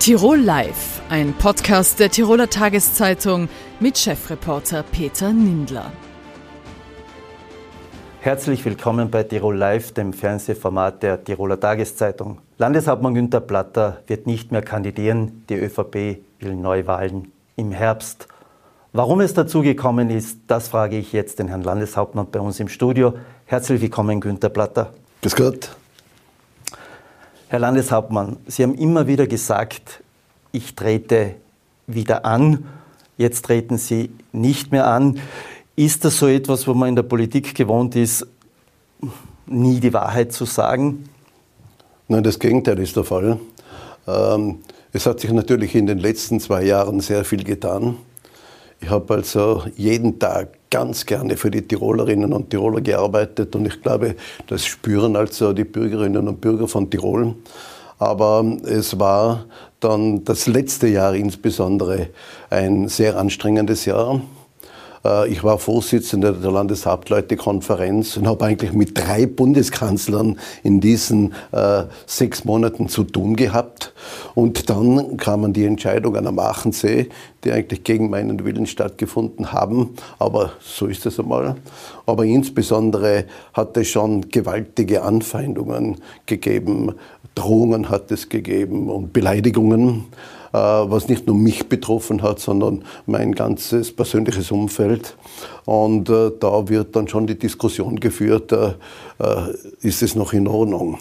Tirol Live, ein Podcast der Tiroler Tageszeitung mit Chefreporter Peter Nindler. Herzlich willkommen bei Tirol Live, dem Fernsehformat der Tiroler Tageszeitung. Landeshauptmann Günther Platter wird nicht mehr kandidieren. Die ÖVP will Neuwahlen im Herbst. Warum es dazu gekommen ist, das frage ich jetzt den Herrn Landeshauptmann bei uns im Studio. Herzlich willkommen, Günther Platter. Bis Gott. Herr Landeshauptmann, Sie haben immer wieder gesagt, ich trete wieder an. Jetzt treten Sie nicht mehr an. Ist das so etwas, wo man in der Politik gewohnt ist, nie die Wahrheit zu sagen? Nein, das Gegenteil ist der Fall. Ähm, es hat sich natürlich in den letzten zwei Jahren sehr viel getan. Ich habe also jeden Tag ganz gerne für die Tirolerinnen und Tiroler gearbeitet und ich glaube, das spüren also die Bürgerinnen und Bürger von Tirol. Aber es war dann das letzte Jahr insbesondere ein sehr anstrengendes Jahr. Äh, ich war Vorsitzender der Landeshauptleutekonferenz und habe eigentlich mit drei Bundeskanzlern in diesen äh, sechs Monaten zu tun gehabt. Und dann kamen die Entscheidungen am Aachensee, die eigentlich gegen meinen Willen stattgefunden haben. Aber so ist es einmal. Aber insbesondere hat es schon gewaltige Anfeindungen gegeben. Drohungen hat es gegeben und Beleidigungen. Äh, was nicht nur mich betroffen hat, sondern mein ganzes persönliches Umfeld. Und äh, da wird dann schon die Diskussion geführt, äh, ist es noch in Ordnung?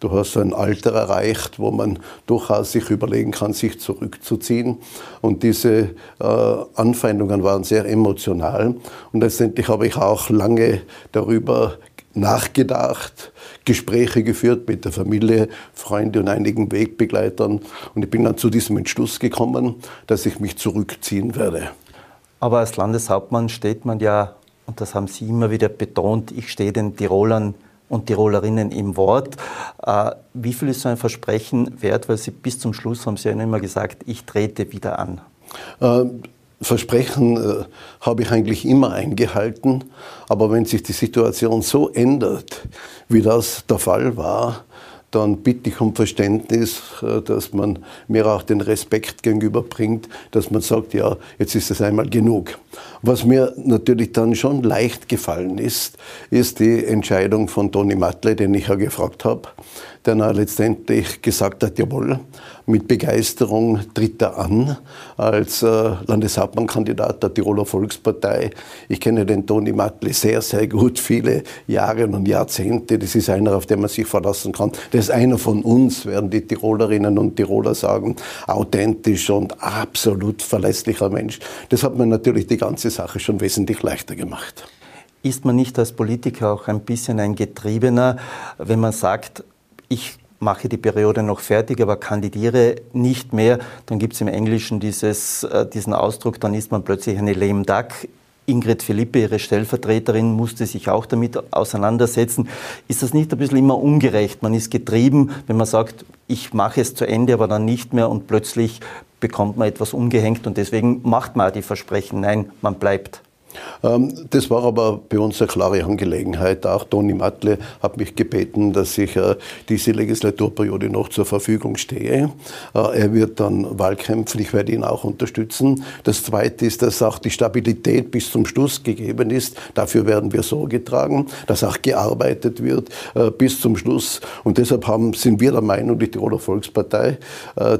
Du hast ein Alter erreicht, wo man durchaus sich überlegen kann, sich zurückzuziehen. Und diese äh, Anfeindungen waren sehr emotional. Und letztendlich habe ich auch lange darüber nachgedacht, Gespräche geführt mit der Familie, Freunde und einigen Wegbegleitern. Und ich bin dann zu diesem Entschluss gekommen, dass ich mich zurückziehen werde. Aber als Landeshauptmann steht man ja, und das haben Sie immer wieder betont, ich stehe den Tirolern und Tirolerinnen im Wort. Äh, wie viel ist so ein Versprechen wert? Weil Sie bis zum Schluss haben Sie ja immer gesagt, ich trete wieder an. Versprechen äh, habe ich eigentlich immer eingehalten, aber wenn sich die Situation so ändert, wie das der Fall war, dann bitte ich um Verständnis, äh, dass man mir auch den Respekt gegenüberbringt, dass man sagt, ja, jetzt ist es einmal genug. Was mir natürlich dann schon leicht gefallen ist, ist die Entscheidung von Toni Matle, den ich ja gefragt habe, der letztendlich gesagt hat, jawohl, mit Begeisterung tritt er an als äh, Landeshauptmannkandidat der Tiroler Volkspartei. Ich kenne den Toni Matle sehr, sehr gut, viele Jahre und Jahrzehnte. Das ist einer, auf den man sich verlassen kann. Das ist einer von uns, werden die Tirolerinnen und Tiroler sagen. Authentisch und absolut verlässlicher Mensch. Das hat mir natürlich die ganze Sache schon wesentlich leichter gemacht. Ist man nicht als Politiker auch ein bisschen ein Getriebener, wenn man sagt, ich mache die Periode noch fertig, aber kandidiere nicht mehr, dann gibt es im Englischen dieses, äh, diesen Ausdruck, dann ist man plötzlich eine lame duck. Ingrid Philippe, ihre Stellvertreterin, musste sich auch damit auseinandersetzen. Ist das nicht ein bisschen immer ungerecht? Man ist getrieben, wenn man sagt, ich mache es zu Ende, aber dann nicht mehr und plötzlich bekommt man etwas umgehängt und deswegen macht man die Versprechen. Nein, man bleibt. Ähm, das war aber bei uns eine klare Angelegenheit. Auch Toni Matle hat mich gebeten, dass ich äh, diese Legislaturperiode noch zur Verfügung stehe. Äh, er wird dann Wahlkämpfen, ich werde ihn auch unterstützen. Das Zweite ist, dass auch die Stabilität bis zum Schluss gegeben ist. Dafür werden wir Sorge tragen, dass auch gearbeitet wird äh, bis zum Schluss. Und deshalb haben, sind wir der Meinung, die Tiroler Volkspartei,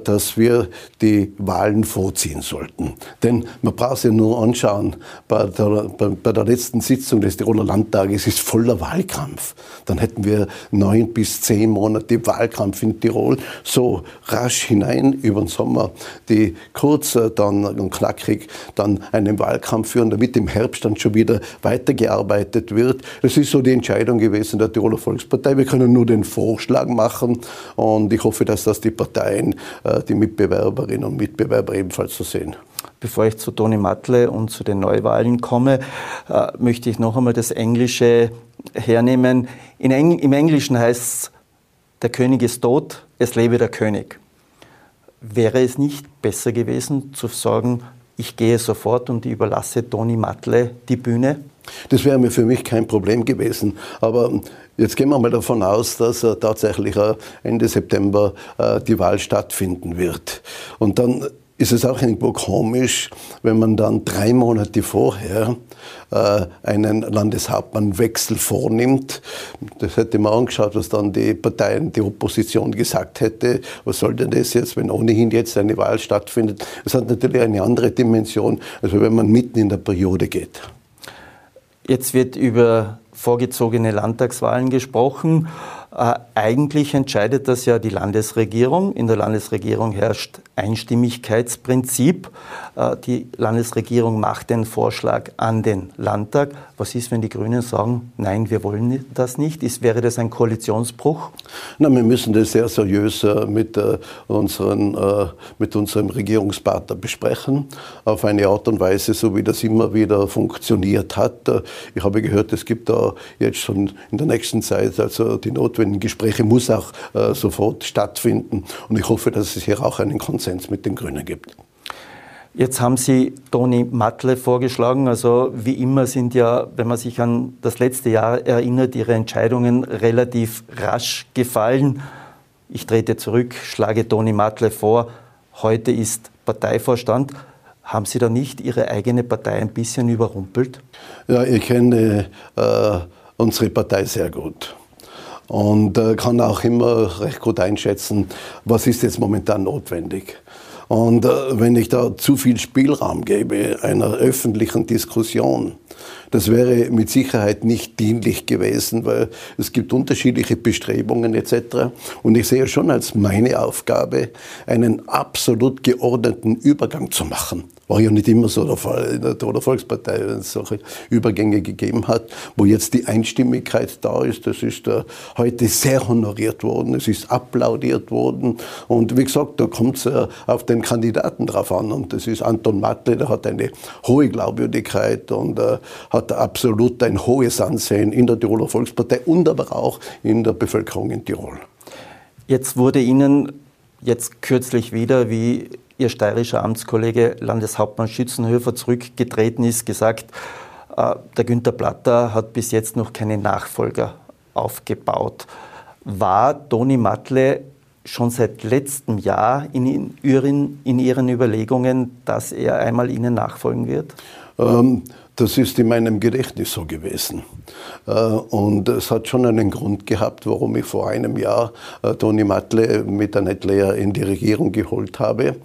dass wir die Wahlen vorziehen sollten. Denn man braucht sich nur anschauen, bei der bei, bei, der letzten Sitzung des Tiroler Landtages ist voller Wahlkampf. Dann hätten wir neun bis zehn Monate Wahlkampf in Tirol. So rasch hinein über den Sommer, die kurz dann und knackig dann einen Wahlkampf führen, damit im Herbst dann schon wieder weitergearbeitet wird. Das ist so die Entscheidung gewesen der Tiroler Volkspartei. Wir können nur den Vorschlag machen und ich hoffe, dass das die Parteien, äh, die Mitbewerberinnen und Mitbewerber ebenfalls so sehen. Bevor ich zu Toni Matle und zu den Neuwahlen komme, äh, möchte ich noch einmal das Englische hernehmen. Eng Im Englischen heißt es, der König ist tot, es lebe der König. Wäre es nicht besser gewesen zu sagen, ich gehe sofort und überlasse Toni Matle die Bühne? Das wäre mir für mich kein Problem gewesen. Aber jetzt gehen wir mal davon aus, dass äh, tatsächlich äh, Ende September äh, die Wahl stattfinden wird. Und dann ist es auch irgendwo komisch, wenn man dann drei Monate vorher äh, einen Landeshauptmannwechsel vornimmt. Das hätte man angeschaut, was dann die Parteien, die Opposition gesagt hätte. Was soll denn das jetzt, wenn ohnehin jetzt eine Wahl stattfindet? Es hat natürlich eine andere Dimension, als wenn man mitten in der Periode geht. Jetzt wird über vorgezogene Landtagswahlen gesprochen. Äh, eigentlich entscheidet das ja die Landesregierung. In der Landesregierung herrscht Einstimmigkeitsprinzip. Äh, die Landesregierung macht den Vorschlag an den Landtag. Was ist, wenn die Grünen sagen, nein, wir wollen das nicht? Ist, wäre das ein Koalitionsbruch? Na, wir müssen das sehr seriös äh, mit, unseren, mit unserem Regierungspartner besprechen, auf eine Art und Weise, so wie das immer wieder funktioniert hat. Ich habe gehört, es gibt da jetzt schon in der nächsten Zeit also die notwendigen Gespräche, muss auch sofort stattfinden. Und ich hoffe, dass es hier auch einen Konsens mit den Grünen gibt. Jetzt haben Sie Toni Matle vorgeschlagen. Also wie immer sind ja, wenn man sich an das letzte Jahr erinnert, Ihre Entscheidungen relativ rasch gefallen. Ich trete zurück, schlage Toni Matle vor. Heute ist Parteivorstand. Haben Sie da nicht Ihre eigene Partei ein bisschen überrumpelt? Ja, ich kenne äh, unsere Partei sehr gut und äh, kann auch immer recht gut einschätzen, was ist jetzt momentan notwendig. Und äh, wenn ich da zu viel Spielraum gebe einer öffentlichen Diskussion, das wäre mit Sicherheit nicht dienlich gewesen, weil es gibt unterschiedliche Bestrebungen etc. Und ich sehe schon als meine Aufgabe, einen absolut geordneten Übergang zu machen. War ja nicht immer so der Fall in der Toder Volkspartei, wenn es solche Übergänge gegeben hat, wo jetzt die Einstimmigkeit da ist. Das ist uh, heute sehr honoriert worden, es ist applaudiert worden. Und wie gesagt, da kommt es uh, auf den Kandidaten drauf an. Und das ist Anton Matle, der hat eine hohe Glaubwürdigkeit und uh, hat absolut ein hohes Ansehen in der Tiroler Volkspartei und aber auch in der Bevölkerung in Tirol. Jetzt wurde Ihnen jetzt kürzlich wieder, wie Ihr steirischer Amtskollege Landeshauptmann Schützenhöfer zurückgetreten ist, gesagt, äh, der Günther Platter hat bis jetzt noch keine Nachfolger aufgebaut. War Toni Matle schon seit letztem Jahr in, Ihren, in Ihren Überlegungen, dass er einmal Ihnen nachfolgen wird? Ähm, das ist in meinem Gedächtnis so gewesen. Äh, und es hat schon einen Grund gehabt, warum ich vor einem Jahr äh, Toni Matle mit Annette Lehr in die Regierung geholt habe,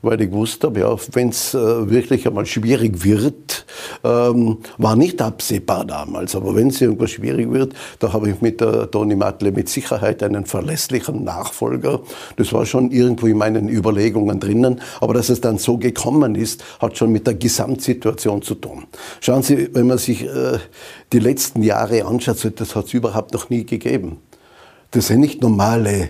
weil ich wusste, ja, wenn es äh, wirklich einmal schwierig wird, ähm, war nicht absehbar damals, aber wenn es irgendwas schwierig wird, da habe ich mit Toni Matle mit Sicherheit einen verlässlichen Nachfolger. Das war schon irgendwo in meinen Überlegungen drinnen, aber dass es dann so gekommen ist, hat schon mit der Gesamtsituation zu tun. Schauen Sie, wenn man sich äh, die letzten Jahre anschaut, das hat es überhaupt noch nie gegeben. Das sind nicht normale äh,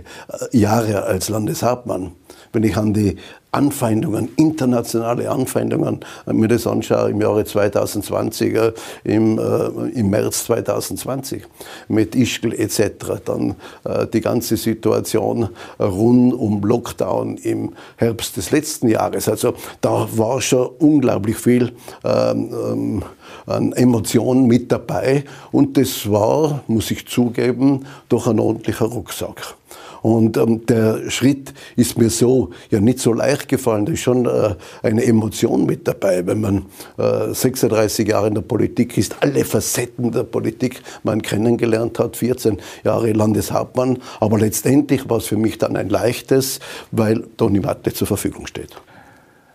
Jahre als Landeshauptmann. Wenn ich an die Anfeindungen, internationale Anfeindungen, wenn ich mir das anschaue im Jahre 2020, äh, im, äh, im März 2020 mit Ischgl etc., dann äh, die ganze Situation rund um Lockdown im Herbst des letzten Jahres. Also da war schon unglaublich viel ähm, ähm Emotionen mit dabei und das war, muss ich zugeben, doch ein ordentlicher Rucksack. Und ähm, der Schritt ist mir so ja nicht so leicht gefallen. Da ist schon äh, eine Emotion mit dabei, wenn man äh, 36 Jahre in der Politik ist, alle Facetten der Politik man kennengelernt hat, 14 Jahre Landeshauptmann. Aber letztendlich war es für mich dann ein leichtes, weil Toni Matle zur Verfügung steht.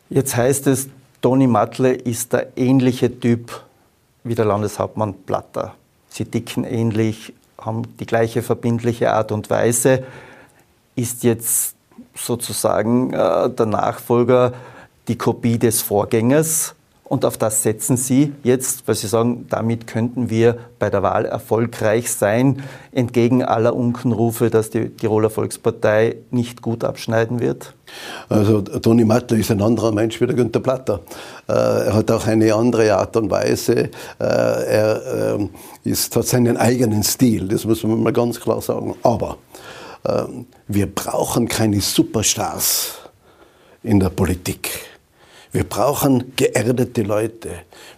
Jetzt heißt es, Toni Matle ist der ähnliche Typ wie der Landeshauptmann Platter. Sie dicken ähnlich, haben die gleiche verbindliche Art und Weise ist jetzt sozusagen äh, der Nachfolger die Kopie des Vorgängers. Und auf das setzen Sie jetzt, weil Sie sagen, damit könnten wir bei der Wahl erfolgreich sein, entgegen aller Unkenrufe, dass die Tiroler Volkspartei nicht gut abschneiden wird? Also Toni Mattler ist ein anderer Mensch wie der Günther Platter. Äh, er hat auch eine andere Art und Weise. Äh, er äh, ist, hat seinen eigenen Stil, das muss man mal ganz klar sagen. Aber ähm, wir brauchen keine Superstars in der Politik. Wir brauchen geerdete Leute.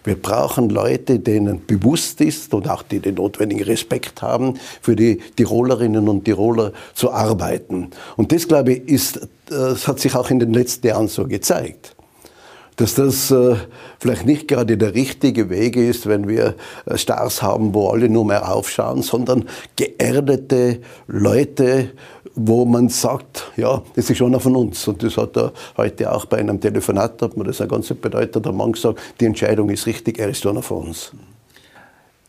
Wir brauchen Leute, denen bewusst ist und auch die den notwendigen Respekt haben, für die Tirolerinnen und Tiroler zu arbeiten. Und das, glaube ich, ist, das hat sich auch in den letzten Jahren so gezeigt dass das äh, vielleicht nicht gerade der richtige Weg ist, wenn wir äh, Stars haben, wo alle nur mehr aufschauen, sondern geerdete Leute, wo man sagt, ja, das ist schon von uns. Und das hat er heute auch bei einem Telefonat, hat man das ein ganz bedeutender Mann gesagt, die Entscheidung ist richtig, er ist einer von uns.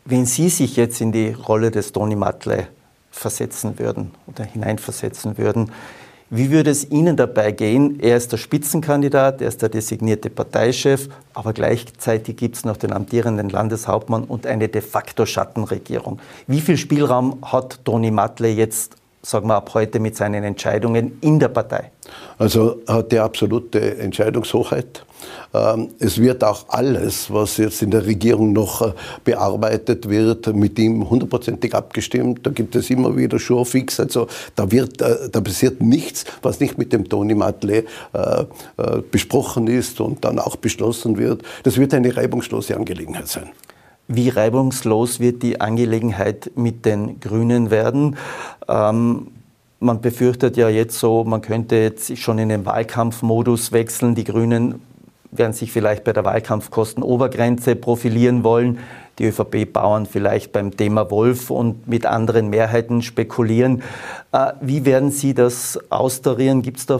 Wenn Sie sich jetzt in die Rolle des Toni Matle versetzen würden oder hineinversetzen würden, wie würde es Ihnen dabei gehen? Er ist der Spitzenkandidat, er ist der designierte Parteichef, aber gleichzeitig gibt es noch den amtierenden Landeshauptmann und eine de facto Schattenregierung. Wie viel Spielraum hat Toni Matle jetzt sagen wir ab heute mit seinen Entscheidungen in der Partei? Also hat die absolute Entscheidungshoheit. Ähm, es wird auch alles, was jetzt in der Regierung noch äh, bearbeitet wird, mit ihm hundertprozentig abgestimmt. Da gibt es immer wieder Showfix. Also da, wird, äh, da passiert nichts, was nicht mit dem Toni Matle äh, besprochen ist und dann auch beschlossen wird. Das wird eine reibungslose Angelegenheit sein. Wie reibungslos wird die Angelegenheit mit den Grünen werden? Ähm, man befürchtet ja jetzt so, man könnte jetzt schon in den Wahlkampfmodus wechseln. Die Grünen werden sich vielleicht bei der Wahlkampfkostenobergrenze profilieren wollen. Die ÖVP-Bauern vielleicht beim Thema Wolf und mit anderen Mehrheiten spekulieren. Äh, wie werden Sie das austarieren? Gibt es da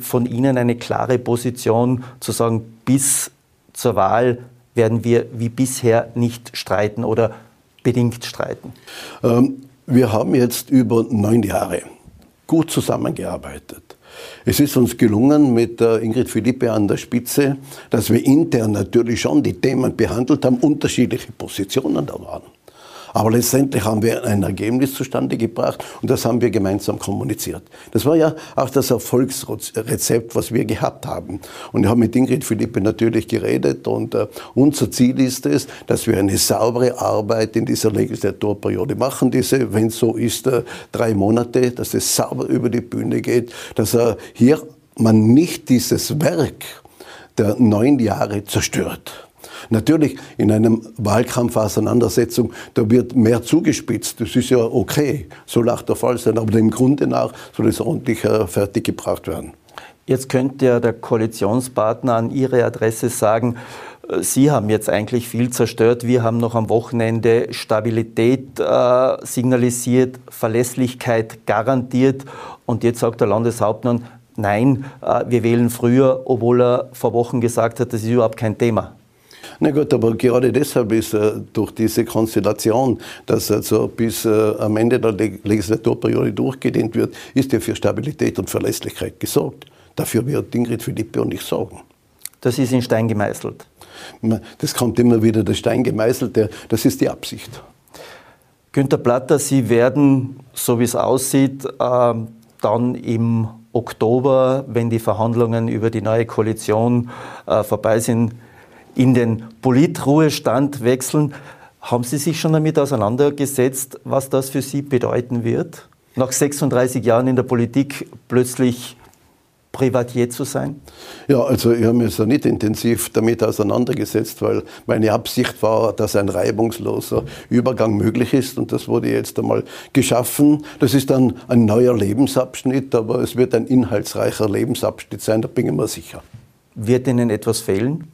von Ihnen eine klare Position zu sagen, bis zur Wahl werden wir wie bisher nicht streiten oder bedingt streiten? Ähm, wir haben jetzt über neun Jahre gut zusammengearbeitet. Es ist uns gelungen, mit Ingrid Philippe an der Spitze, dass wir intern natürlich schon die Themen behandelt haben, unterschiedliche Positionen da waren. Aber letztendlich haben wir ein Ergebnis zustande gebracht und das haben wir gemeinsam kommuniziert. Das war ja auch das Erfolgsrezept, was wir gehabt haben. Und ich habe mit Ingrid Philippe natürlich geredet und äh, unser Ziel ist es, dass wir eine saubere Arbeit in dieser Legislaturperiode machen, diese, wenn es so ist, äh, drei Monate, dass es sauber über die Bühne geht, dass äh, hier man nicht dieses Werk der neun Jahre zerstört. Natürlich in einem Wahlkampfauseinandersetzung, da wird mehr zugespitzt. Das ist ja okay, soll auch der Fall sein. Aber dem Grunde nach soll es ordentlich äh, fertiggebracht werden. Jetzt könnte ja der Koalitionspartner an Ihre Adresse sagen, äh, Sie haben jetzt eigentlich viel zerstört. Wir haben noch am Wochenende Stabilität äh, signalisiert, Verlässlichkeit garantiert. Und jetzt sagt der Landeshauptmann, nein, äh, wir wählen früher, obwohl er vor Wochen gesagt hat, das ist überhaupt kein Thema. Na gut, aber gerade deshalb ist äh, durch diese Konstellation, dass also bis äh, am Ende der Legislaturperiode durchgedehnt wird, ist ja für Stabilität und Verlässlichkeit gesorgt. Dafür wird Ingrid Philippe und ich sorgen. Das ist in Stein gemeißelt. Das kommt immer wieder, der Stein gemeißelt, das ist die Absicht. Günter Platter, Sie werden, so wie es aussieht, äh, dann im Oktober, wenn die Verhandlungen über die neue Koalition äh, vorbei sind, in den Politruhestand wechseln. Haben Sie sich schon damit auseinandergesetzt, was das für Sie bedeuten wird? Nach 36 Jahren in der Politik plötzlich Privatier zu sein? Ja, also ich habe mich so nicht intensiv damit auseinandergesetzt, weil meine Absicht war, dass ein reibungsloser Übergang möglich ist und das wurde jetzt einmal geschaffen. Das ist dann ein neuer Lebensabschnitt, aber es wird ein inhaltsreicher Lebensabschnitt sein, da bin ich mir sicher. Wird Ihnen etwas fehlen?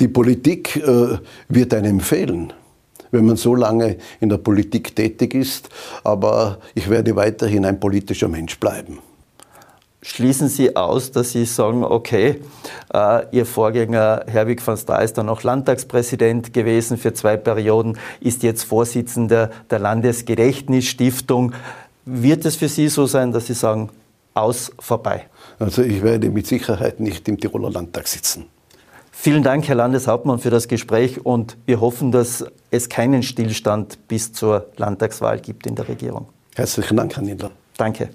Die Politik äh, wird einem fehlen, wenn man so lange in der Politik tätig ist, aber ich werde weiterhin ein politischer Mensch bleiben. Schließen Sie aus, dass Sie sagen, okay, äh, Ihr Vorgänger Herwig van Sta ist dann noch Landtagspräsident gewesen für zwei Perioden, ist jetzt Vorsitzender der Landesgedächtnisstiftung. Wird es für Sie so sein, dass Sie sagen, aus, vorbei? Also ich werde mit Sicherheit nicht im Tiroler Landtag sitzen. Vielen Dank, Herr Landeshauptmann, für das Gespräch und wir hoffen, dass es keinen Stillstand bis zur Landtagswahl gibt in der Regierung. Herzlichen Dank, Herr Niedler. Danke.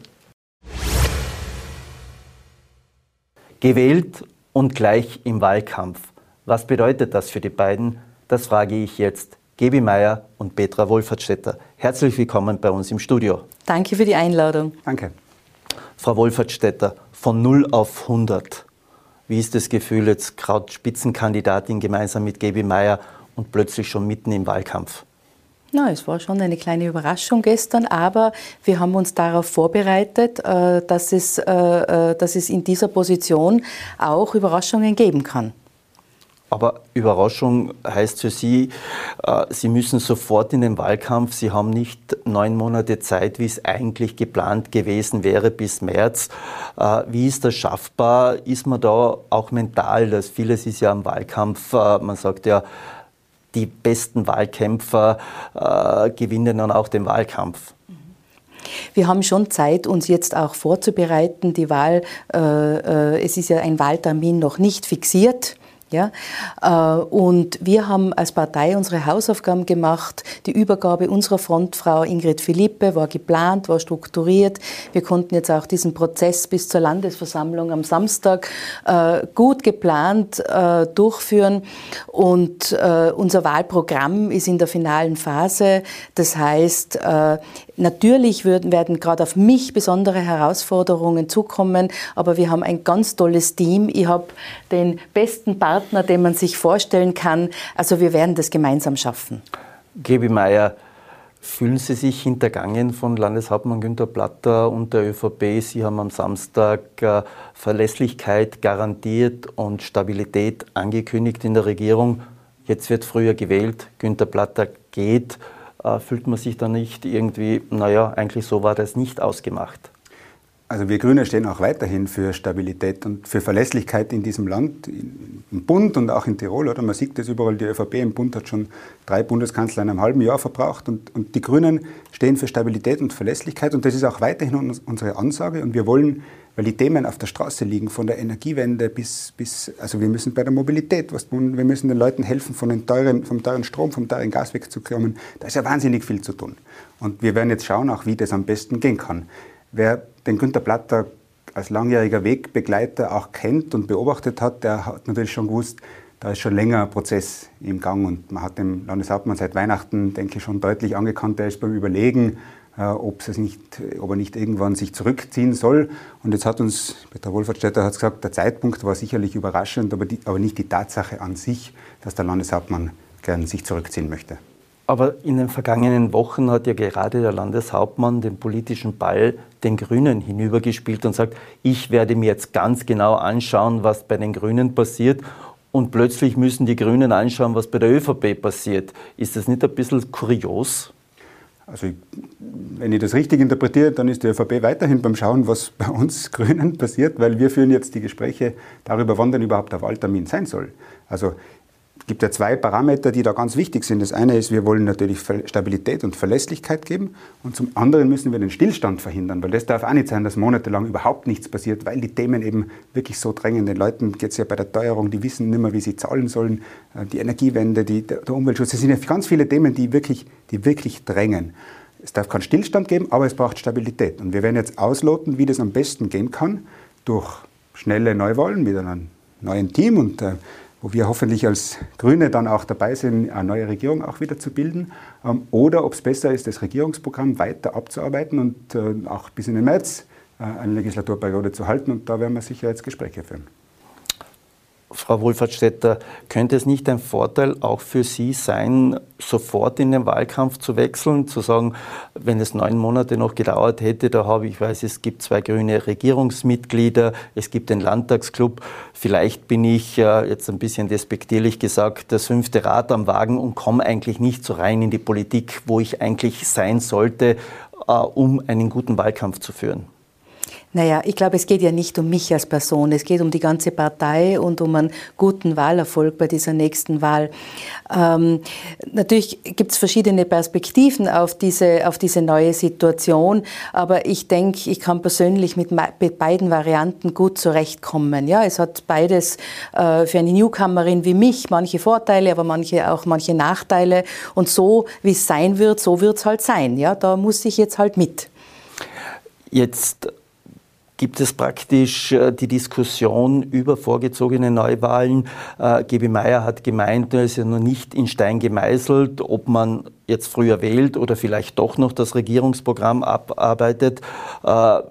Gewählt und gleich im Wahlkampf. Was bedeutet das für die beiden? Das frage ich jetzt Gebi Meier und Petra Wolfertstetter. Herzlich willkommen bei uns im Studio. Danke für die Einladung. Danke. Frau Wolfertstetter, von 0 auf 100 Wie ist das Gefühl, jetzt gerade Spitzenkandidatin gemeinsam mit Gaby Meyer und plötzlich schon mitten im Wahlkampf? Na, es war schon eine kleine Überraschung gestern, aber wir haben uns darauf vorbereitet, äh, dass es, äh, äh, dass es in dieser Position auch Überraschungen geben kann. Aber Überraschung heißt für Sie, Sie müssen sofort in den Wahlkampf. Sie haben nicht neun Monate Zeit, wie es eigentlich geplant gewesen wäre, bis März. Wie ist das schaffbar? Ist man da auch mental? Das vieles ist ja am Wahlkampf. Man sagt ja, die besten Wahlkämpfer äh, gewinnen dann auch den Wahlkampf. Wir haben schon Zeit, uns jetzt auch vorzubereiten. Die Wahl, äh, äh, es ist ja ein Wahltermin noch nicht fixiert. Ja? Äh, und wir haben als Partei unsere Hausaufgaben gemacht. Die Übergabe unserer Frontfrau Ingrid Philippe war geplant, war strukturiert. Wir konnten jetzt auch diesen Prozess bis zur Landesversammlung am Samstag äh, gut geplant äh, durchführen. Und unser Wahlprogramm ist in der finalen Phase. Das heißt, Natürlich werden gerade auf mich besondere Herausforderungen zukommen, aber wir haben ein ganz tolles Team. Ich habe den besten Partner, den man sich vorstellen kann. Also wir werden das gemeinsam schaffen. Gebi Meier, fühlen Sie sich hintergangen von Landeshauptmann Günter Platter und der ÖVP? Sie haben am Samstag äh, Verlässlichkeit garantiert und Stabilität angekündigt in der Regierung. Jetzt wird früher gewählt, Günter Platter geht fühlt man sich da nicht irgendwie, naja, eigentlich so war das nicht ausgemacht. Also wir Grüne stehen auch weiterhin für Stabilität und für Verlässlichkeit in diesem Land, im Bund und auch in Tirol. Oder? Man sieht das überall, die ÖVP im Bund hat schon drei Bundeskanzler in einem halben Jahr verbraucht. Und, und die Grünen stehen für Stabilität und Verlässlichkeit und das ist auch weiterhin unsere Ansage. Und wir wollen weil die Themen auf der Straße liegen, von der Energiewende bis, bis also wir müssen bei der Mobilität was tun, wir müssen den Leuten helfen, von den teuren, vom teuren Strom, vom teuren Gas wegzukommen. Da ist ja wahnsinnig viel zu tun. Und wir werden jetzt schauen, auch wie das am besten gehen kann. Wer den Günter Platter als langjähriger Wegbegleiter auch kennt und beobachtet hat, der hat natürlich schon gewusst, da ist schon länger ein Prozess im Gang und man hat dem Landeshauptmann seit Weihnachten, denke ich, schon deutlich angekannt, er ist beim Überlegen, ob, es nicht, ob er nicht irgendwann sich zurückziehen soll. Und jetzt hat uns, Peter Wolfertstädter hat gesagt, der Zeitpunkt war sicherlich überraschend, aber, die, aber nicht die Tatsache an sich, dass der Landeshauptmann gern sich zurückziehen möchte. Aber in den vergangenen Wochen hat ja gerade der Landeshauptmann den politischen Ball den Grünen hinübergespielt und sagt, ich werde mir jetzt ganz genau anschauen, was bei den Grünen passiert. Und plötzlich müssen die Grünen anschauen, was bei der ÖVP passiert. Ist das nicht ein bisschen kurios? Also wenn ich das richtig interpretiere, dann ist die ÖVP weiterhin beim Schauen, was bei uns Grünen passiert, weil wir führen jetzt die Gespräche darüber, wann denn überhaupt der Wahltermin sein soll. Also gibt ja zwei Parameter, die da ganz wichtig sind. Das eine ist, wir wollen natürlich Stabilität und Verlässlichkeit geben und zum anderen müssen wir den Stillstand verhindern, weil das darf auch nicht sein, dass monatelang überhaupt nichts passiert, weil die Themen eben wirklich so drängen. Den Leuten geht es ja bei der Teuerung, die wissen nicht mehr, wie sie zahlen sollen, äh, die Energiewende, die, der Umweltschutz. Das sind ja ganz viele Themen, die wirklich, die wirklich drängen. Es darf keinen Stillstand geben, aber es braucht Stabilität. Und wir werden jetzt ausloten, wie das am besten gehen kann, durch schnelle Neuwahlen mit einem neuen Team und äh, wo wir hoffentlich als Grüne dann auch dabei sind, eine neue Regierung auch wieder zu bilden. Ähm, oder ob es besser ist, das Regierungsprogramm weiter abzuarbeiten und äh, auch bis in den März äh, eine Legislaturperiode zu halten. Und da werden wir sicher jetzt Gespräche führen. Frau Wohlfahrtsstädter, könnte es nicht ein Vorteil auch für Sie sein, sofort in den Wahlkampf zu wechseln, zu sagen, wenn es neun Monate noch gedauert hätte, da habe ich, ich weiß, es gibt zwei grüne Regierungsmitglieder, es gibt den Landtagsclub, vielleicht bin ich äh, jetzt ein bisschen despektierlich gesagt, das fünfte Rad am Wagen und komme eigentlich nicht so rein in die Politik, wo ich eigentlich sein sollte, äh, um einen guten Wahlkampf zu führen. Naja, ich glaube, es geht ja nicht um mich als Person, es geht um die ganze Partei und um einen guten Wahlerfolg bei dieser nächsten Wahl. Ähm, natürlich gibt es verschiedene Perspektiven auf diese, auf diese neue Situation, aber ich denke, ich kann persönlich mit, mit, beiden Varianten gut zurechtkommen. Ja, es hat beides äh, für eine Newcomerin wie mich manche Vorteile, aber manche auch manche Nachteile. Und so, wie es sein wird, so wird es halt sein. Ja, da muss ich jetzt halt mit. Jetzt gibt es praktisch äh, die Diskussion über vorgezogene Neuwahlen. Äh, Gebi Meyer hat gemeint, es ist ja noch nicht in Stein gemeißelt, ob man jetzt früher wählt oder vielleicht doch noch das Regierungsprogramm abarbeitet. Äh,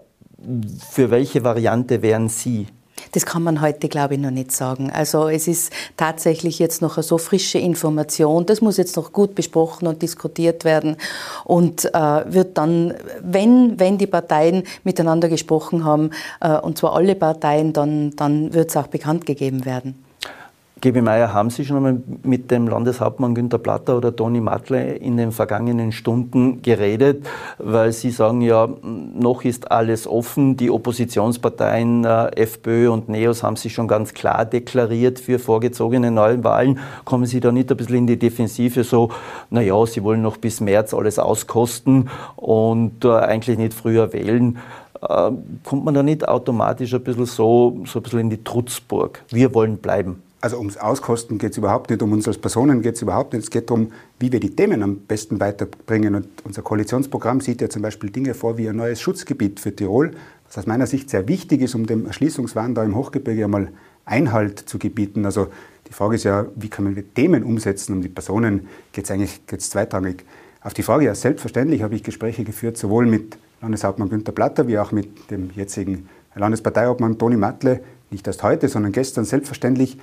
für welche Variante wären Sie? Das kann man heute, glaube ich, noch nicht sagen. Also es ist tatsächlich jetzt noch eine so frische Information. Das muss jetzt noch gut besprochen und diskutiert werden und äh, wird dann, wenn, wenn die Parteien miteinander gesprochen haben, äh, und zwar alle Parteien, dann, dann wird es auch bekannt gegeben werden. Gibi Meier, haben Sie schon einmal mit dem Landeshauptmann Günter Platter oder Toni Matle in den vergangenen Stunden geredet? Weil Sie sagen ja, noch ist alles offen. Die Oppositionsparteien äh, FPÖ und NEOS haben sich schon ganz klar deklariert für vorgezogene Neuwahlen. Kommen Sie da nicht ein bisschen in die Defensive so, naja, Sie wollen noch bis März alles auskosten und äh, eigentlich nicht früher wählen? Äh, kommt man da nicht automatisch ein bisschen so, so ein bisschen in die Trutzburg? Wir wollen bleiben also ums Auskosten geht es überhaupt nicht, um uns als Personen geht es überhaupt nicht. Es geht darum, wie wir die Themen am besten weiterbringen. Und unser Koalitionsprogramm sieht ja zum Beispiel Dinge vor wie ein neues Schutzgebiet für Tirol, was aus meiner Sicht sehr wichtig ist, um dem Erschließungswahn da im Hochgebirge einmal Einhalt zu gebieten. Also die Frage ist ja, wie kann man die Themen umsetzen? Um die Personen geht es eigentlich geht's zweitrangig. Auf die Frage, ja, selbstverständlich habe ich Gespräche geführt, sowohl mit Landeshauptmann Günter Platter wie auch mit dem jetzigen Landesparteiobmann Toni Matle, nicht erst heute, sondern gestern selbstverständlich.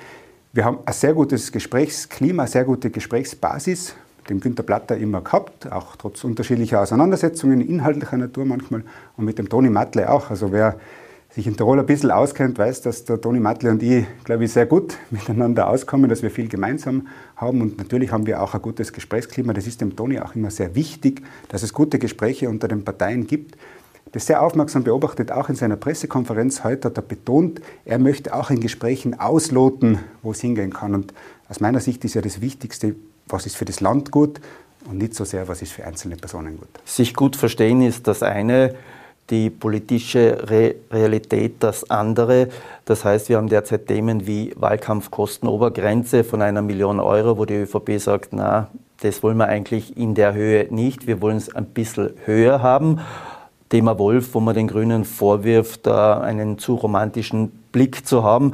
Wir haben ein sehr gutes Gesprächsklima, eine sehr gute Gesprächsbasis mit dem Günter Platter immer gehabt, auch trotz unterschiedlicher Auseinandersetzungen, inhaltlicher Natur manchmal, und mit dem Toni Matle auch. Also wer sich in Tirol ein bisschen auskennt, weiß, dass der Toni Matle und ich, glaube ich, sehr gut miteinander auskommen, dass wir viel gemeinsam haben. Und natürlich haben wir auch ein gutes Gesprächsklima. Das ist dem Toni auch immer sehr wichtig, dass es gute Gespräche unter den Parteien gibt das sehr aufmerksam beobachtet, auch in seiner Pressekonferenz heute hat er betont, er möchte auch in Gesprächen ausloten, wo es hingehen kann. Und aus meiner Sicht ist ja das Wichtigste, was ist für das Land gut und nicht so sehr, was ist für einzelne Personen gut. Sich gut verstehen ist das eine, die politische Re Realität das andere. Das heißt, wir haben derzeit Themen wie Wahlkampfkostenobergrenze von einer Million Euro, wo die ÖVP sagt, na, das wollen wir eigentlich in der Höhe nicht, wir wollen es ein bisschen höher haben. Thema Wolf, wo man den Grünen vorwirft, einen zu romantischen Blick zu haben.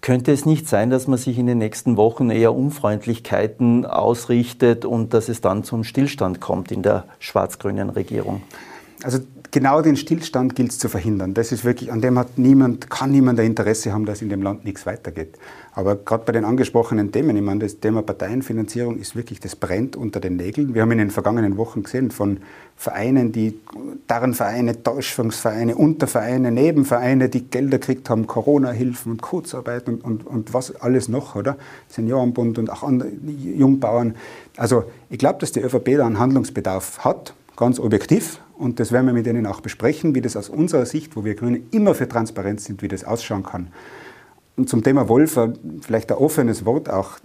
Könnte es nicht sein, dass man sich in den nächsten Wochen eher Unfreundlichkeiten ausrichtet und dass es dann zum Stillstand kommt in der schwarz-grünen Regierung? Also genau den Stillstand gilt es zu verhindern. Das ist wirklich, an dem hat niemand, kann niemand ein Interesse haben, dass in dem Land nichts weitergeht. Aber gerade bei den angesprochenen Themen, ich meine, das Thema Parteienfinanzierung ist wirklich, das brennt unter den Nägeln. Wir haben in den vergangenen Wochen gesehen von Vereinen, die Darrenvereine, Täuschungsvereine, Untervereine, Nebenvereine, die Gelder gekriegt haben, Corona-Hilfen und Kurzarbeit und, und, und was alles noch, oder? Seniorenbund und auch andere Jungbauern. Also ich glaube, dass die ÖVP da einen Handlungsbedarf hat, ganz objektiv. Und das werden wir mit Ihnen auch besprechen, wie das aus unserer Sicht, wo wir Grüne immer für Transparenz sind, wie das ausschauen kann. Und zum Thema Wolf vielleicht ein offenes Wort auch.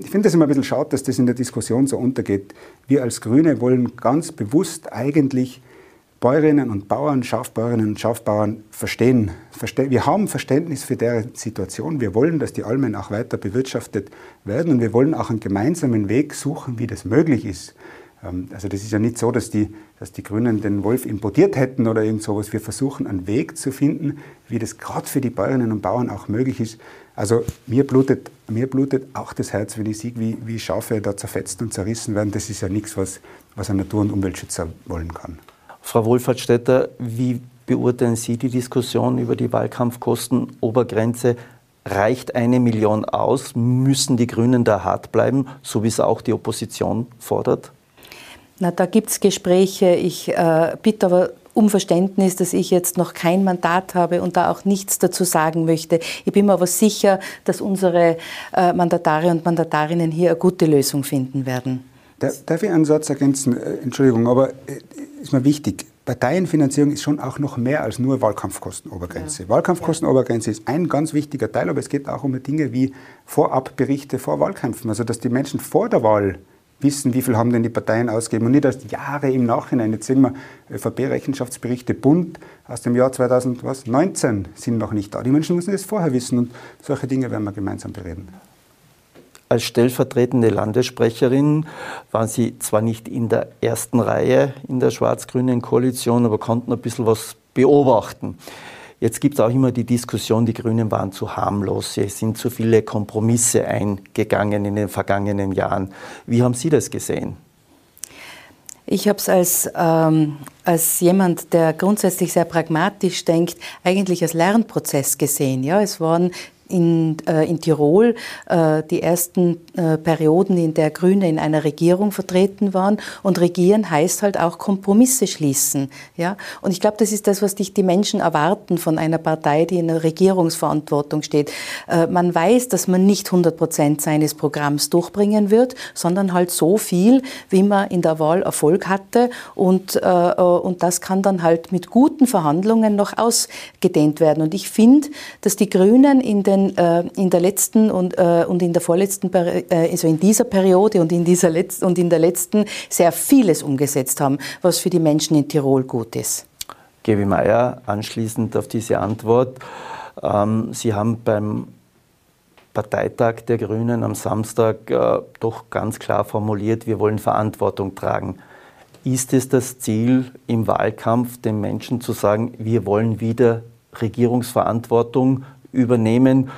Ich finde es immer ein bisschen schade, dass das in der Diskussion so untergeht. Wir als Grüne wollen ganz bewusst eigentlich Bäuerinnen und Bauern, Schafbäuerinnen und Schafbauern verstehen. Wir haben Verständnis für deren Situation. Wir wollen, dass die Almen auch weiter bewirtschaftet werden und wir wollen auch einen gemeinsamen Weg suchen, wie das möglich ist. Ähm, also das ist ja nicht so, dass die, dass die Grünen den Wolf importiert hätten oder irgend sowas. Wir versuchen einen Weg zu finden, wie das gerade für die Bäuerinnen und Bauern auch möglich ist. Also mir blutet, mir blutet auch das Herz, wenn ich sehe, wie, wie Schafe da zerfetzt und zerrissen werden. Das ist ja nichts, was, was ein Natur- und Umweltschützer wollen kann. Frau Wohlfahrtsstädter, wie beurteilen Sie die Diskussion über die Wahlkampfkostenobergrenze? Reicht eine Million aus? Müssen die Grünen da hart bleiben, so wie es auch die Opposition fordert? Na, da gibt es Gespräche. Ich äh, bitte aber um Verständnis, dass ich jetzt noch kein Mandat habe und da auch nichts dazu sagen möchte. Ich bin mir aber sicher, dass unsere äh, Mandatare und Mandatarinnen hier eine gute Lösung finden werden. Darf ich einen Satz ergänzen? Äh, Entschuldigung, aber äh, ist mir wichtig. Parteienfinanzierung ist schon auch noch mehr als nur Wahlkampfkostenobergrenze. Ja. Wahlkampfkostenobergrenze ist ein ganz wichtiger Teil, aber es geht auch um Dinge wie Vorabberichte vor Wahlkämpfen. Also, dass die Menschen vor der Wahl wissen, wie viel haben denn die Parteien ausgegeben und nicht erst Jahre im Nachhinein. Jetzt sehen wir ÖVP-Rechenschaftsberichte Bund aus dem Jahr 2019 sind noch nicht da. Die Menschen müssen das vorher wissen und solche Dinge werden wir gemeinsam bereden. Als stellvertretende Landessprecherin waren Sie zwar nicht in der ersten Reihe in der schwarz-grünen Koalition, aber konnten ein bisschen was beobachten. Jetzt gibt es auch immer die Diskussion, die Grünen waren zu harmlos, es sind zu viele Kompromisse eingegangen in den vergangenen Jahren. Wie haben Sie das gesehen? Ich habe es als, ähm, als jemand, der grundsätzlich sehr pragmatisch denkt, eigentlich als Lernprozess gesehen. Ja, es waren in, äh, in Tirol äh, die ersten äh, Perioden, in der Grüne in einer Regierung vertreten waren. Und regieren heißt halt auch Kompromisse schließen. Ja? Und ich glaube, das ist das, was dich die Menschen erwarten von einer Partei, die in der Regierungsverantwortung steht. Äh, man weiß, dass man nicht 100 Prozent seines Programms durchbringen wird, sondern halt so viel, wie man in der Wahl Erfolg hatte. Und, äh, äh, und das kann dann halt mit guten Verhandlungen noch ausgedehnt werden. Und ich finde, dass die Grünen in den Grünen äh, in der letzten und, äh, und in der vorletzten, äh, also in dieser Periode und in, dieser Letz und in der letzten sehr vieles umgesetzt haben, was für die Menschen in Tirol gut ist. Gebi Meier, anschließend auf diese Antwort. Ähm, Sie haben beim Parteitag der Grünen am Samstag äh, doch ganz klar formuliert, wir wollen Verantwortung tragen. Ist es das Ziel im Wahlkampf, den Menschen zu sagen, wir wollen wieder Regierungsverantwortung übernehmen?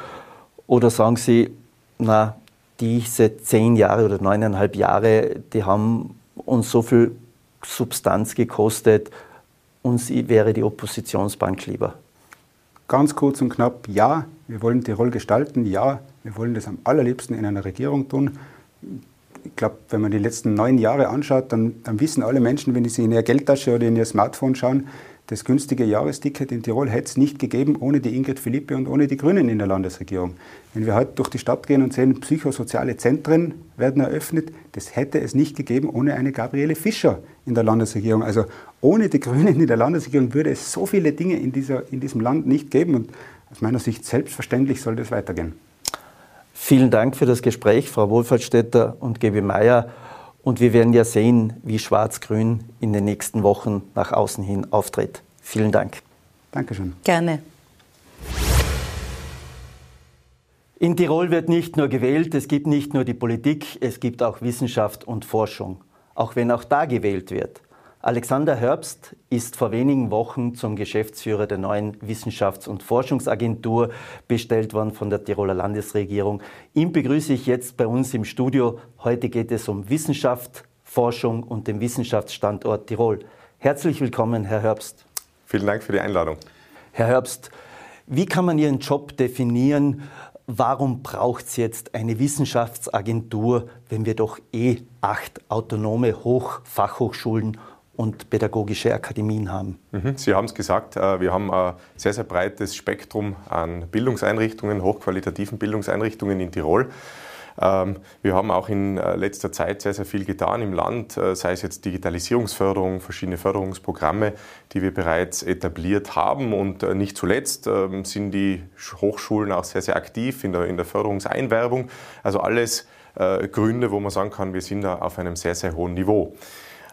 Oder sagen Sie, na, diese zehn Jahre oder neuneinhalb Jahre, die haben uns so viel Substanz gekostet, uns wäre die Oppositionsbank lieber? Ganz kurz und knapp, ja, wir wollen Tirol gestalten, ja, wir wollen das am allerliebsten in einer Regierung tun. Ich glaube, wenn man die letzten neun Jahre anschaut, dann, dann wissen alle Menschen, wenn sie in ihre Geldtasche oder in ihr Smartphone schauen, das günstige Jahresticket in Tirol hätte es nicht gegeben ohne die Ingrid Philippe und ohne die Grünen in der Landesregierung. Wenn wir heute durch die Stadt gehen und sehen, psychosoziale Zentren werden eröffnet, das hätte es nicht gegeben ohne eine Gabriele Fischer in der Landesregierung. Also ohne die Grünen in der Landesregierung würde es so viele Dinge in, dieser, in diesem Land nicht geben. Und aus meiner Sicht selbstverständlich soll das weitergehen. Vielen Dank für das Gespräch, Frau Wohlfahrtsstädter und Gebi Meier. Und wir werden ja sehen, wie Schwarz-Grün in den nächsten Wochen nach außen hin auftritt. Vielen Dank. Dankeschön. Gerne. In Tirol wird nicht nur gewählt, es gibt nicht nur die Politik, es gibt auch Wissenschaft und Forschung. Auch wenn auch da gewählt wird. Alexander Herbst ist vor wenigen Wochen zum Geschäftsführer der neuen Wissenschafts- und Forschungsagentur bestellt worden von der Tiroler Landesregierung. Ihn begrüße ich jetzt bei uns im Studio. Heute geht es um Wissenschaft, Forschung und den Wissenschaftsstandort Tirol. Herzlich willkommen, Herr Herbst. Vielen Dank für die Einladung. Herr Herbst, wie kann man Ihren Job definieren? Warum braucht es jetzt eine Wissenschaftsagentur, wenn wir doch eh acht autonome Hochfachhochschulen und pädagogische Akademien haben. Mhm, Sie haben es gesagt, äh, wir haben ein sehr, sehr breites Spektrum an Bildungseinrichtungen, hochqualitativen Bildungseinrichtungen in Tirol. Ähm, wir haben auch in äh, letzter Zeit sehr, sehr viel getan im Land, äh, sei es jetzt Digitalisierungsförderung, verschiedene Förderungsprogramme, die wir bereits etabliert haben. Und nicht zuletzt ähm, sind die Hochschulen auch sehr, sehr aktiv in der, in der Förderungseinwerbung. Also alles Gründe, wo man sagen kann, wir sind da auf einem sehr, sehr hohen Niveau.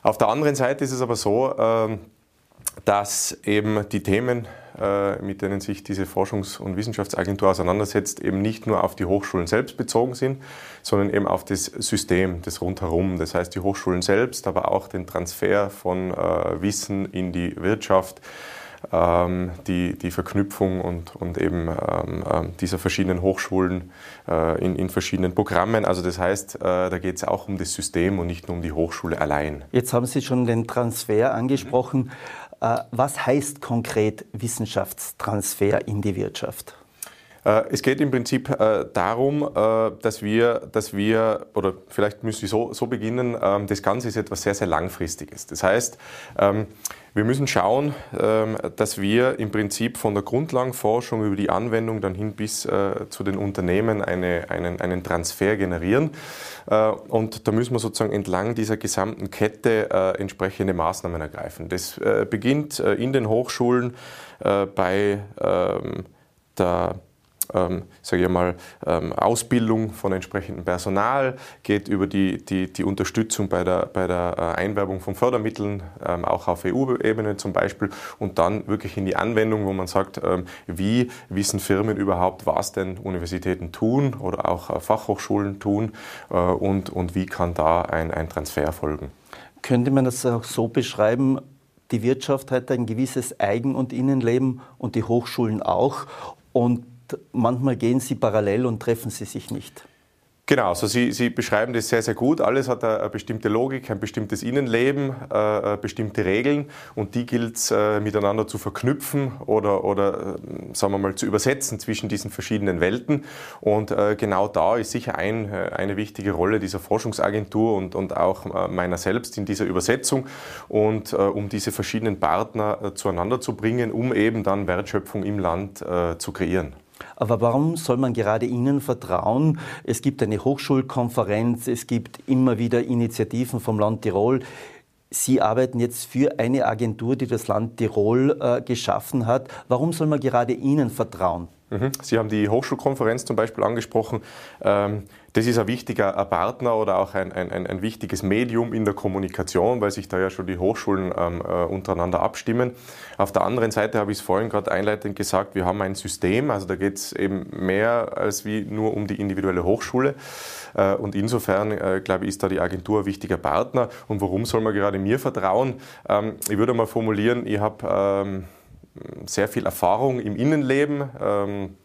Auf der anderen Seite ist es aber so, ähm, dass eben die Themen, äh, mit denen sich diese Forschungs- und Wissenschaftsagentur auseinandersetzt, eben nicht nur auf die Hochschulen selbst bezogen sind, sondern eben auf das System, das rundherum. Das heißt, die Hochschulen selbst, aber auch den Transfer von äh, Wissen in die Wirtschaft, die, die Verknüpfung und, und eben ähm, ähm, dieser verschiedenen Hochschulen äh, in, in verschiedenen Programmen. Also das heißt, äh, da geht es auch um das System und nicht nur um die Hochschule allein. Jetzt haben Sie schon den Transfer angesprochen. Mhm. Was heißt konkret Wissenschaftstransfer in die Wirtschaft? Es geht im Prinzip darum, dass wir, dass wir oder vielleicht müssen wir so, so beginnen, das Ganze ist etwas sehr, sehr Langfristiges. Das heißt, wir müssen schauen, ähm, dass wir im Prinzip von der Grundlagenforschung über die Anwendung dann hin bis äh, zu den Unternehmen eine, einen, einen Transfer generieren. Äh, und da müssen wir sozusagen entlang dieser gesamten Kette äh, entsprechende Maßnahmen ergreifen. Das beginnt in den Hochschulen bei ähm, der ähm, sage ich mal, ähm, Ausbildung von entsprechendem Personal, geht über die, die, die Unterstützung bei der, bei der äh, Einwerbung von Fördermitteln, ähm, auch auf EU-Ebene zum Beispiel, und dann wirklich in die Anwendung, wo man sagt, ähm, wie wissen Firmen überhaupt, was denn Universitäten tun oder auch äh, Fachhochschulen tun äh, und, und wie kann da ein, ein Transfer erfolgen. Könnte man das auch so beschreiben, die Wirtschaft hat ein gewisses Eigen- und Innenleben und die Hochschulen auch. Und manchmal gehen sie parallel und treffen sie sich nicht. Genau, also Sie, Sie beschreiben das sehr, sehr gut. Alles hat eine, bestimmte Logik, ein bestimmtes Innenleben, äh, äh bestimmte Regeln und die gilt es äh, miteinander zu verknüpfen oder, oder äh, sagen wir mal, zu übersetzen zwischen diesen verschiedenen Welten. Und äh, genau da ist sicher ein, äh, eine wichtige Rolle dieser Forschungsagentur und, und auch meiner selbst in dieser Übersetzung und um diese verschiedenen Partner zueinander zu bringen, um eben dann Wertschöpfung im Land zu kreieren. Aber warum soll man gerade Ihnen vertrauen? Es gibt eine Hochschulkonferenz, es gibt immer wieder Initiativen vom Land Tirol. Sie arbeiten jetzt für eine Agentur, die das Land Tirol äh, geschaffen hat. Warum soll man gerade Ihnen vertrauen? Mhm. Sie haben die Hochschulkonferenz zum Beispiel angesprochen. Ähm, das ist ein wichtiger Partner oder auch ein, ein, ein wichtiges Medium in der Kommunikation, weil sich da ja schon die Hochschulen ähm, äh, untereinander abstimmen. Auf der anderen Seite habe ich es vorhin gerade einleitend gesagt, wir haben ein System, also da geht es eben mehr als wie nur um die individuelle Hochschule. Äh, und insofern, äh, glaube ich, ist da die Agentur ein wichtiger Partner. Und warum soll man gerade mir vertrauen? Ähm, ich würde mal formulieren, ich habe ähm, sehr viel Erfahrung im Innenleben ähm,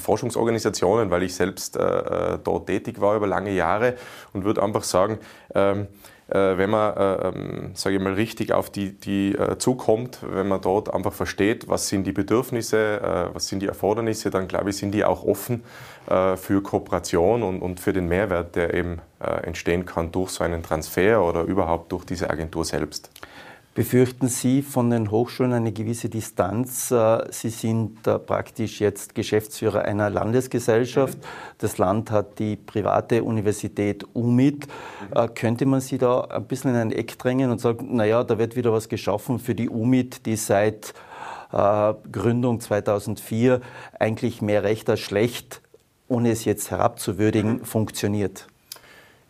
Forschungsorganisationen, weil ich selbst äh, äh, dort tätig war über lange Jahre und würde einfach sagen, ähm, äh, wenn man, äh, ähm, sage ich mal, richtig auf die, die äh, zukommt, wenn man dort einfach versteht, was sind die Bedürfnisse, äh, was sind die Erfordernisse, dann glaube ich, sind die auch offen für Kooperation und, und für den Mehrwert, der eben entstehen kann durch so einen Transfer oder überhaupt durch diese Agentur selbst. Befürchten Sie von den Hochschulen eine gewisse Distanz? Äh, Sie sind praktisch jetzt Geschäftsführer einer Landesgesellschaft. Mhm. Das Land hat die private Universität UMIT. Äh, könnte man Sie da ein bisschen in ein Eck drängen und sagen, naja, da wird wieder was geschaffen für die UMIT, die seit äh, Gründung 2004 eigentlich mehr recht als schlecht, ohne es jetzt herabzuwürdigen, mhm. funktioniert?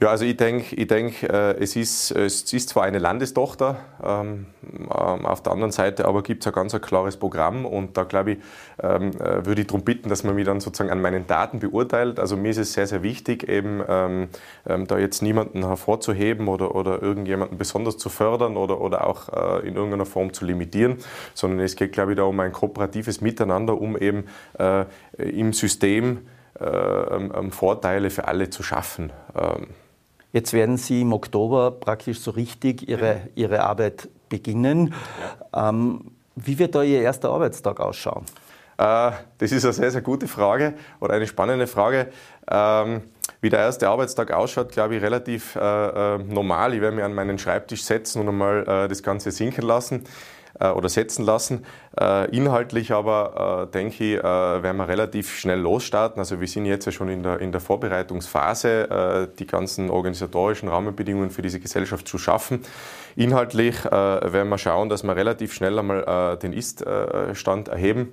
Ja, also ich denke, ich denk, äh, es, ist, es ist zwar eine Landestochter, ähm, ähm, auf der anderen Seite aber gibt es ein ganz ein klares Programm und da glaube ich, ähm, äh, würde ich darum bitten, dass man mich dann sozusagen an meinen Daten beurteilt. Also mir ist es sehr, sehr wichtig, eben ähm, ähm, da jetzt niemanden hervorzuheben oder, oder irgendjemanden besonders zu fördern oder, oder auch äh, in irgendeiner Form zu limitieren, sondern es geht, glaube ich, da um ein kooperatives Miteinander, um eben äh, im System äh, ähm, Vorteile für alle zu schaffen. Jetzt werden Sie im Oktober praktisch so richtig Ihre, Ihre Arbeit beginnen. Ja. Ähm, wie wird da Ihr erster Arbeitstag ausschauen? Äh, das ist eine sehr, sehr gute Frage oder eine spannende Frage. Ähm, wie der erste Arbeitstag ausschaut, glaube ich, relativ äh, äh, normal. Ich werde mich an meinen Schreibtisch setzen und einmal äh, das Ganze sinken lassen äh, oder setzen lassen. Äh, inhaltlich aber, äh, denke ich, werden wir relativ schnell losstarten. Also wir sind jetzt ja schon in der, in der Vorbereitungsphase, die ganzen organisatorischen Rahmenbedingungen für diese Gesellschaft zu schaffen. Inhaltlich werden wir schauen, dass wir relativ schnell einmal den Ist-Stand erheben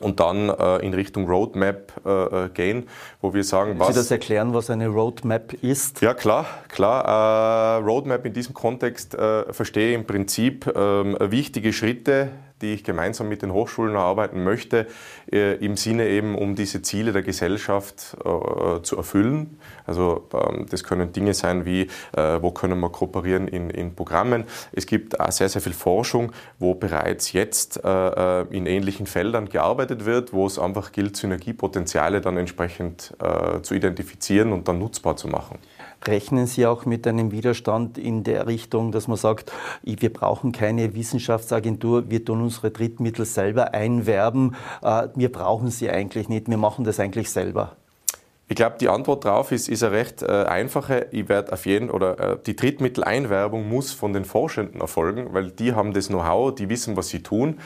und dann äh, in Richtung Roadmap äh, gehen, wo wir sagen, was... Sie das erklären, was eine Roadmap ist? Ja, klar, klar. Äh, Roadmap in diesem Kontext äh, verstehe ich im Prinzip ähm, wichtige Schritte, die ich gemeinsam mit den Hochschulen erarbeiten möchte, äh, im Sinne eben, um diese Ziele der Gesellschaft äh, zu erfüllen. Also ähm, das können Dinge sein wie, äh, wo können wir kooperieren in, in Programmen. Es gibt auch sehr, sehr viel Forschung, wo bereits jetzt äh, äh, in ähnlichen Feldern gearbeitet wird, wo es einfach gilt, Synergiepotenziale dann entsprechend äh, zu identifizieren und dann nutzbar zu machen. Rechnen Sie auch mit einem Widerstand in der Richtung, dass man sagt, wir brauchen keine Wissenschaftsagentur, wir tun unsere Drittmittel selber einwerben, äh, wir brauchen sie eigentlich nicht, wir machen das eigentlich selber? Ich glaube, die Antwort darauf ist, ist eine recht äh, einfache. Ich werde auf jeden oder äh, die Drittmitteleinwerbung muss von den Forschenden erfolgen, weil die haben das Know-how, die wissen, was sie tun.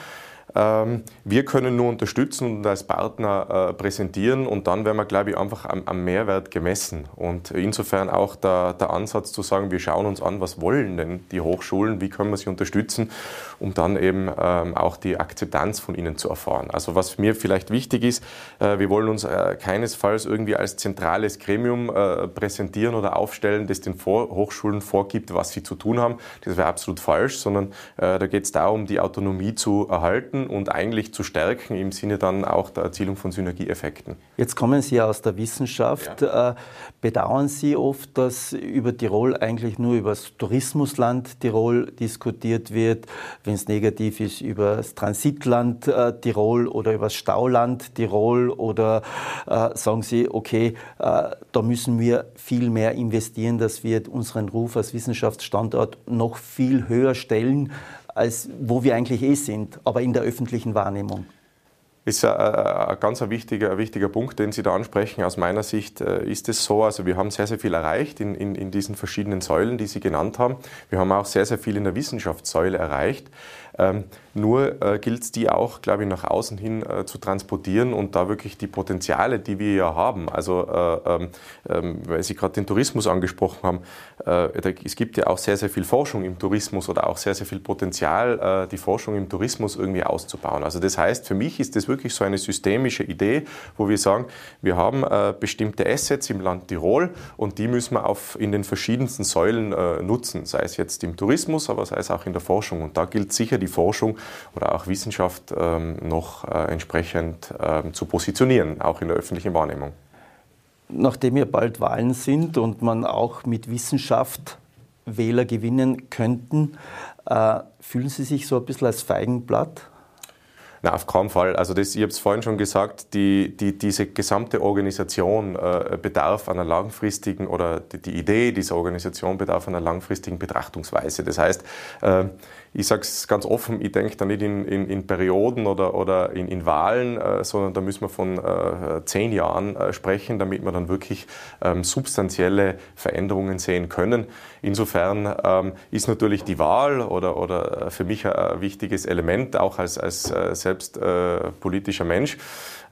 Ähm, wir können nur unterstützen und als Partner äh, präsentieren und dann werden wir, glaube ich, einfach am, am Mehrwert gemessen. Und insofern auch der, der, Ansatz zu sagen, wir schauen uns an, was wollen denn die Hochschulen, wie können wir sie unterstützen, um dann eben ähm, auch die Akzeptanz von ihnen zu erfahren. Also was mir vielleicht wichtig ist, äh, wir wollen uns äh, keinesfalls irgendwie als zentrales Gremium präsentieren oder aufstellen, das den Hochschulen vorgibt, was sie zu tun haben. Das wäre absolut falsch, sondern da geht es darum, die Autonomie zu erhalten und eigentlich zu stärken im Sinne dann auch der Erzielung von Synergieeffekten. Jetzt kommen Sie aus der Wissenschaft. Ja. Äh, bedauern Sie oft, dass über Tirol eigentlich nur über das Tourismusland Tirol diskutiert wird, wenn es negativ ist, über das Transitland äh, Tirol oder über das Stauland Tirol oder äh, sagen Sie, okay, da müssen wir viel mehr investieren, dass wir unseren Ruf als Wissenschaftsstandort noch viel höher stellen, als wo wir eigentlich eh sind, aber in der öffentlichen Wahrnehmung ist ein, ein ganz ein wichtiger, ein wichtiger Punkt, den Sie da ansprechen. Aus meiner Sicht äh, ist es so, also wir haben sehr, sehr viel erreicht in, in, in diesen verschiedenen Säulen, die Sie genannt haben. Wir haben auch sehr, sehr viel in der Wissenschaftssäule erreicht. Ähm, nur äh, gilt es, die auch, glaube ich, nach außen hin äh, zu transportieren und da wirklich die Potenziale, die wir ja haben, also äh, ähm, ähm weil Sie gerade den Tourismus angesprochen haben, äh, da, es gibt ja auch sehr, sehr viel Forschung im Tourismus oder auch sehr, sehr viel Potenzial, äh, die Forschung im Tourismus irgendwie auszubauen. Also das heißt, für mich ist das wirklich so eine systemische Idee, wo wir sagen, wir haben äh, bestimmte Assets im Land Tirol und die müssen wir auf, in den verschiedensten Säulen nutzen, sei es jetzt im Tourismus, aber sei es auch in der Forschung. Und da gilt sicher die Forschung oder auch Wissenschaft ähm, noch äh, entsprechend ähm, zu positionieren, auch in der öffentlichen Wahrnehmung. Nachdem ja bald Wahlen sind und man auch mit Wissenschaft Wähler gewinnen könnten, äh, fühlen Sie sich so ein bisschen als Feigenblatt? Na, auf keinen Fall. Also das, ich habe es vorhin schon gesagt, die, die, diese gesamte Organisation äh, bedarf einer langfristigen oder die, die, Idee dieser Organisation bedarf einer langfristigen Betrachtungsweise. Das heißt, äh, ich sage es ganz offen, ich denke da nicht in, in, in, Perioden oder, oder in, in Wahlen, äh, sondern da müssen wir von äh, zehn Jahren äh, sprechen, damit wir dann wirklich ähm, substanzielle Veränderungen sehen können. Insofern ähm, ist natürlich die Wahl oder, oder für mich ein wichtiges Element, auch als, als äh, selbst äh, politischer Mensch.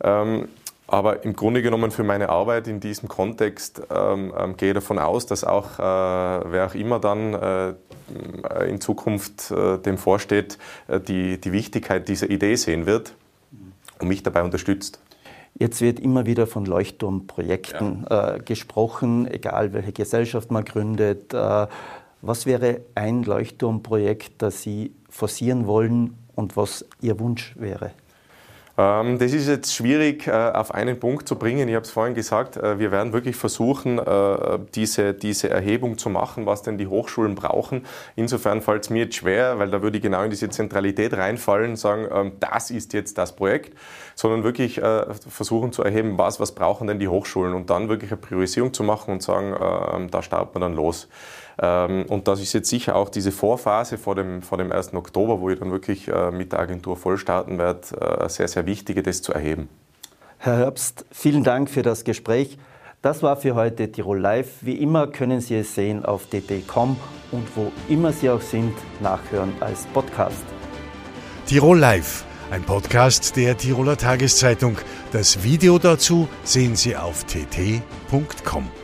Ähm, aber im Grunde genommen für meine Arbeit in diesem Kontext ähm, ähm, gehe ich davon aus, dass auch, äh, wer auch immer dann äh, in Zukunft äh, dem vorsteht, äh, die, die Wichtigkeit dieser Idee sehen wird und mich dabei unterstützt. Jetzt wird immer wieder von Leuchtturmprojekten ja. äh, gesprochen, egal welche Gesellschaft man gründet. Äh, was wäre ein Leuchtturmprojekt, das Sie forcieren wollen und was Ihr Wunsch wäre? Ähm, das ist jetzt schwierig äh, auf einen Punkt zu bringen. Ich habe es vorhin gesagt, äh, wir werden wirklich versuchen, äh, diese, diese Erhebung zu machen, was denn die Hochschulen brauchen. Insofern fällt es mir jetzt schwer, weil da würde ich genau in diese Zentralität reinfallen, sagen, ähm, das ist jetzt das Projekt, sondern wirklich versuchen zu erheben, was, was brauchen denn die Hochschulen und dann wirklich eine Priorisierung zu machen und sagen, ähm, da starten wir dann los. Ähm, und das ist jetzt sicher auch diese Vorphase vor dem, vor dem 1. Oktober, wo ich dann wirklich äh, mit der Agentur voll starten werde, äh, sehr, sehr wichtige, das zu erheben. Herr Herbst, vielen Dank für das Gespräch. Das war für heute Tirol Live. Wie immer können Sie es sehen auf dt.com und wo immer Sie auch sind, nachhören als Podcast. Tirol Live, ein Podcast der Tiroler Tageszeitung. Das Video dazu sehen Sie auf tt.com.